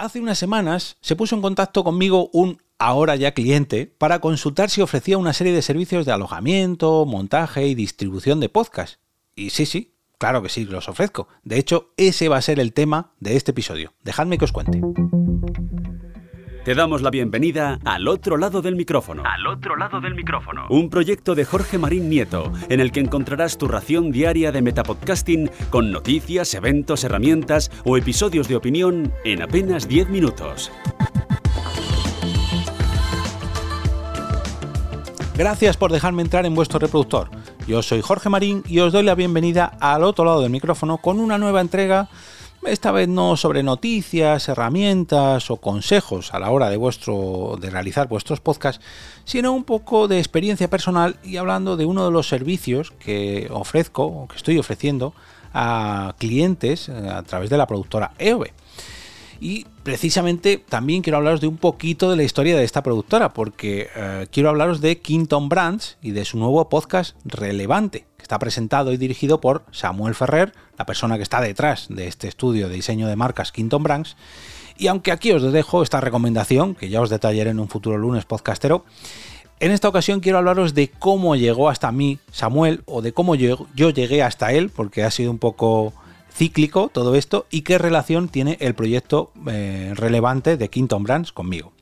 Hace unas semanas se puso en contacto conmigo un ahora ya cliente para consultar si ofrecía una serie de servicios de alojamiento, montaje y distribución de podcast. Y sí, sí, claro que sí, los ofrezco. De hecho, ese va a ser el tema de este episodio. Dejadme que os cuente. Te damos la bienvenida al otro lado del micrófono. Al otro lado del micrófono. Un proyecto de Jorge Marín Nieto, en el que encontrarás tu ración diaria de metapodcasting con noticias, eventos, herramientas o episodios de opinión en apenas 10 minutos. Gracias por dejarme entrar en vuestro reproductor. Yo soy Jorge Marín y os doy la bienvenida al otro lado del micrófono con una nueva entrega, esta vez no sobre noticias, herramientas o consejos a la hora de vuestro de realizar vuestros podcasts, sino un poco de experiencia personal y hablando de uno de los servicios que ofrezco o que estoy ofreciendo a clientes eh, a través de la productora EOB. Y precisamente también quiero hablaros de un poquito de la historia de esta productora, porque eh, quiero hablaros de Quinton Brands y de su nuevo podcast Relevante, está presentado y dirigido por Samuel Ferrer, la persona que está detrás de este estudio de diseño de marcas Quinton Brands. Y aunque aquí os dejo esta recomendación, que ya os detallaré en un futuro lunes podcastero, en esta ocasión quiero hablaros de cómo llegó hasta mí Samuel o de cómo yo, llegué hasta él, porque ha sido un poco cíclico todo esto y qué relación tiene el proyecto eh, relevante de Quinton Brands conmigo.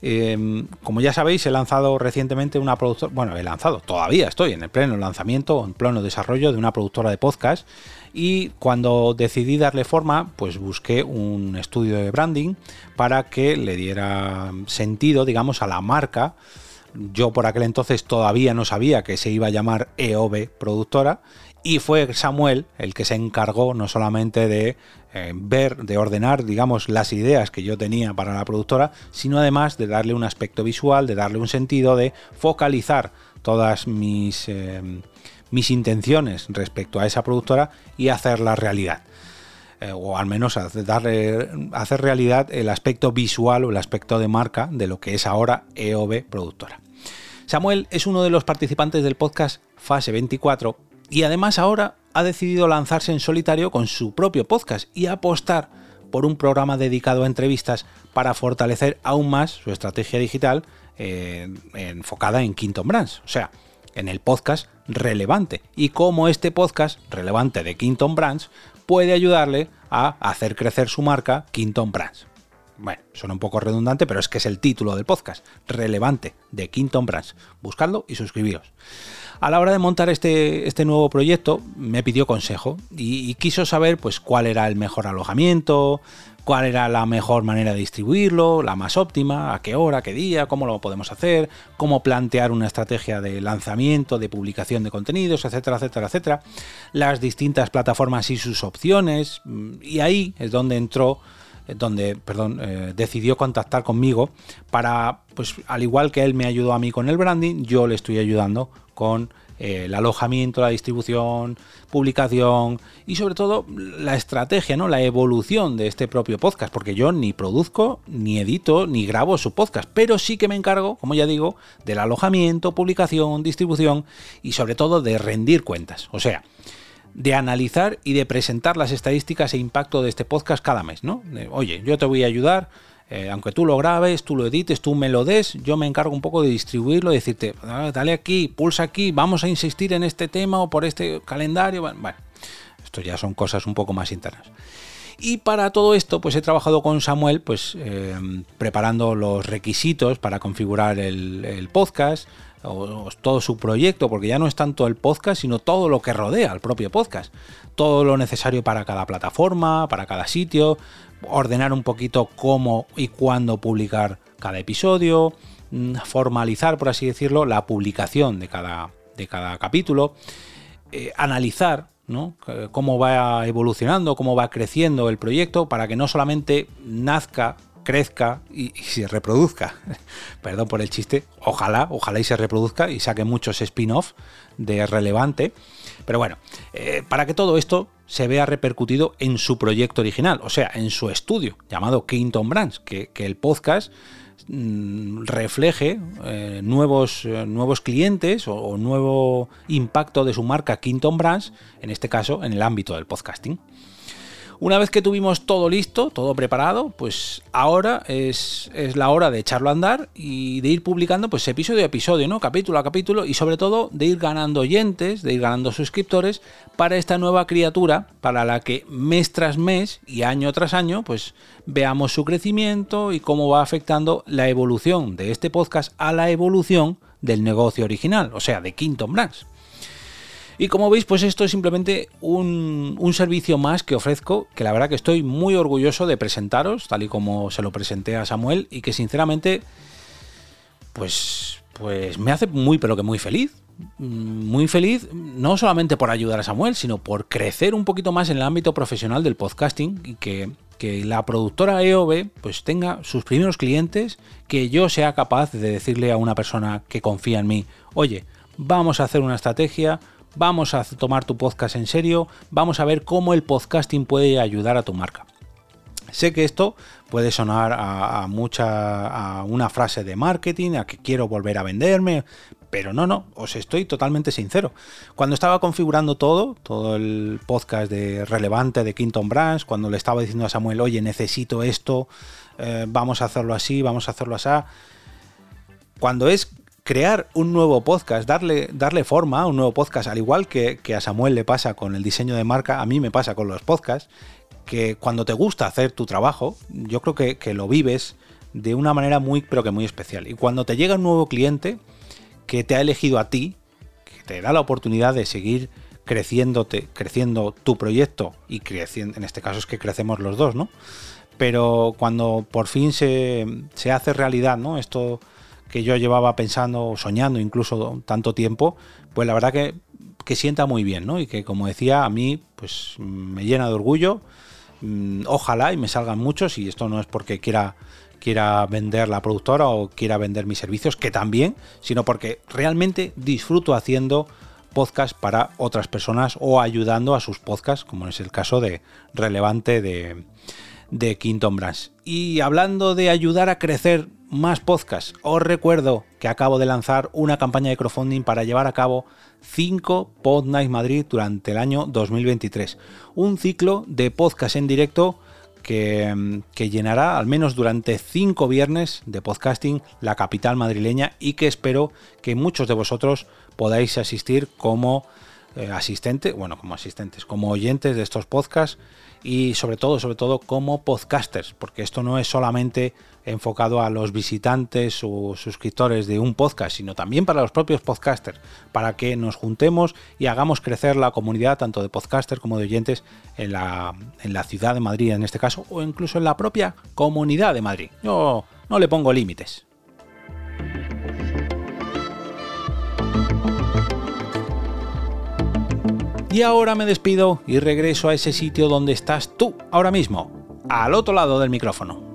Em, como ya sabéis, he lanzado recientemente una productora, bueno, he lanzado, todavía estoy en el pleno lanzamiento, en pleno desarrollo de una productora de podcast y cuando decidí darle forma, pues busqué un estudio de branding para que le diera sentido, digamos, a la marca. Yo por aquel entonces todavía no sabía que se iba a llamar EOB Productora y fue Samuel el que se encargó no solamente de eh, ver, de ordenar, digamos, las ideas que yo tenía para la productora, sino además de darle un aspecto visual, de darle un sentido, de focalizar todas mis, eh, intenciones respecto a esa productora y hacerla realidad. Eh, o al menos hacer, darle, hacer realidad el aspecto visual o el aspecto de marca de lo que es ahora EOB Productora. Samuel es uno de los participantes del podcast Fase 24 y además ahora ha decidido lanzarse en solitario con su propio podcast y apostar por un programa dedicado a entrevistas para fortalecer aún más su estrategia digital eh, enfocada en Quinton Brands, o sea, en el podcast relevante y cómo este podcast relevante de Quinton Brands puede ayudarle a hacer crecer su marca Quinton Brands. Bueno, suena un poco redundante, pero es que es el título del podcast, relevante de Quinton Brands. Buscadlo y suscribiros a la hora de montar este, este nuevo proyecto me pidió consejo y, quiso saber pues cuál era el mejor alojamiento, cuál era la mejor manera de distribuirlo, la más óptima, a qué hora, qué día, cómo lo podemos hacer, cómo plantear una estrategia de lanzamiento, de publicación de contenidos, etcétera, etcétera, etcétera, las distintas plataformas y sus opciones, y ahí es donde entró donde, perdón, eh, decidió contactar conmigo para, pues al igual que él me ayudó a mí con el branding, yo le estoy ayudando con eh, el alojamiento, la distribución, publicación y sobre todo la estrategia, ¿no? la evolución de este propio podcast, porque yo ni produzco, ni edito, ni grabo su podcast, pero sí que me encargo, como ya digo, del alojamiento, publicación, distribución y sobre todo de rendir cuentas. O sea, de analizar y de presentar las estadísticas e impacto de este podcast cada mes, ¿no? Oye, yo te voy a ayudar eh, aunque tú lo grabes, tú lo edites, tú me lo des, yo me encargo un poco de distribuirlo, decirte, ah, dale aquí, pulsa aquí, vamos a insistir en este tema o por este calendario. Bueno, esto ya son cosas un poco más internas. Y para todo esto, pues he trabajado con Samuel, pues eh, preparando los requisitos para configurar el, podcast, todo su proyecto, porque ya no es tanto el podcast, sino todo lo que rodea al propio podcast. Todo lo necesario para cada plataforma, para cada sitio, ordenar un poquito cómo y cuándo publicar cada episodio, mm, formalizar, por así decirlo, la publicación de cada, de cada capítulo, eh, analizar cómo va evolucionando, cómo va creciendo el proyecto, para que no solamente nazca, crezca y, se reproduzca. Perdón por el chiste, ojalá, ojalá y se reproduzca y saque muchos spin-off de relevante. Pero bueno, eh, para que todo esto se vea repercutido en su proyecto original, o sea, en su estudio llamado Kington Brands, que, el podcast mm, refleje eh, nuevos, eh, nuevos clientes o, nuevo impacto de su marca Kington Brands, en este caso en el ámbito del podcasting. Una vez que tuvimos todo listo, todo preparado, pues ahora es, la hora de echarlo a andar y de ir publicando pues episodio a episodio, ¿no? Capítulo a capítulo y sobre todo de ir ganando oyentes, de ir ganando suscriptores para esta nueva criatura para la que mes tras mes y año tras año pues veamos su crecimiento y cómo va afectando la evolución de este podcast a la evolución del negocio original, o sea, de Quinton Brands. Y como veis, pues esto es simplemente un, servicio más que ofrezco, que la verdad que estoy muy orgulloso de presentaros, tal y como se lo presenté a Samuel, y que sinceramente, pues, pues me hace muy, pero que muy feliz. Mm, muy feliz, no solamente por ayudar a Samuel, sino por crecer un poquito más en el ámbito profesional del podcasting y que, que la productora EOB pues tenga sus primeros clientes, que yo sea capaz de decirle a una persona que confía en mí, oye, vamos a hacer una estrategia, vamos a tomar tu podcast en serio, vamos a ver cómo el podcasting puede ayudar a tu marca. Sé que esto puede sonar a, mucha a una frase de marketing, a que quiero volver a venderme, pero no, no, os estoy totalmente sincero. Cuando estaba configurando todo, todo el podcast de relevante de Quinton Brands, cuando le estaba diciendo a Samuel, oye, necesito esto, eh, vamos a hacerlo así, vamos a hacerlo así. Cuando es crear un nuevo podcast, darle, darle forma a un nuevo podcast, al igual que, a Samuel le pasa con el diseño de marca, a mí me pasa con los podcasts, que cuando te gusta hacer tu trabajo, yo creo que, que lo vives de una manera muy, pero que muy especial. Y cuando te llega un nuevo cliente que te ha elegido a ti, que te da la oportunidad de seguir creciéndote, creciendo tu proyecto y creciendo, en este caso es que crecemos los dos, ¿no? Pero cuando por fin se, se hace realidad, ¿no? Esto que yo llevaba pensando, soñando incluso tanto tiempo, pues la verdad que, que sienta muy bien, ¿no? Y que como decía, a mí pues me llena de orgullo. Mm, ojalá y me salgan muchos, y esto no es porque quiera quiera vender la productora o quiera vender mis servicios, que también, sino porque realmente disfruto haciendo podcast para otras personas o ayudando a sus podcasts, como es el caso de relevante de, de Quinton Brands. Y hablando de ayudar a crecer más podcasts. Os recuerdo que acabo de lanzar una campaña de crowdfunding para llevar a cabo 5 Pod Night Madrid durante el año 2023. Un ciclo de podcast en directo que, que, llenará al menos durante 5 viernes de podcasting la capital madrileña y que espero que muchos de vosotros podáis asistir como eh, asistentes, bueno, como asistentes, como oyentes de estos podcasts y sobre todo, sobre todo como podcasters, porque esto no es solamente enfocado a los visitantes o suscriptores de un podcast, sino también para los propios podcasters, para que nos juntemos y hagamos crecer la comunidad tanto de podcasters como de oyentes en la, en la ciudad de Madrid en este caso, o incluso en la propia comunidad de Madrid. Yo no le pongo límites. Y ahora me despido y regreso a ese sitio donde estás tú ahora mismo, al otro lado del micrófono.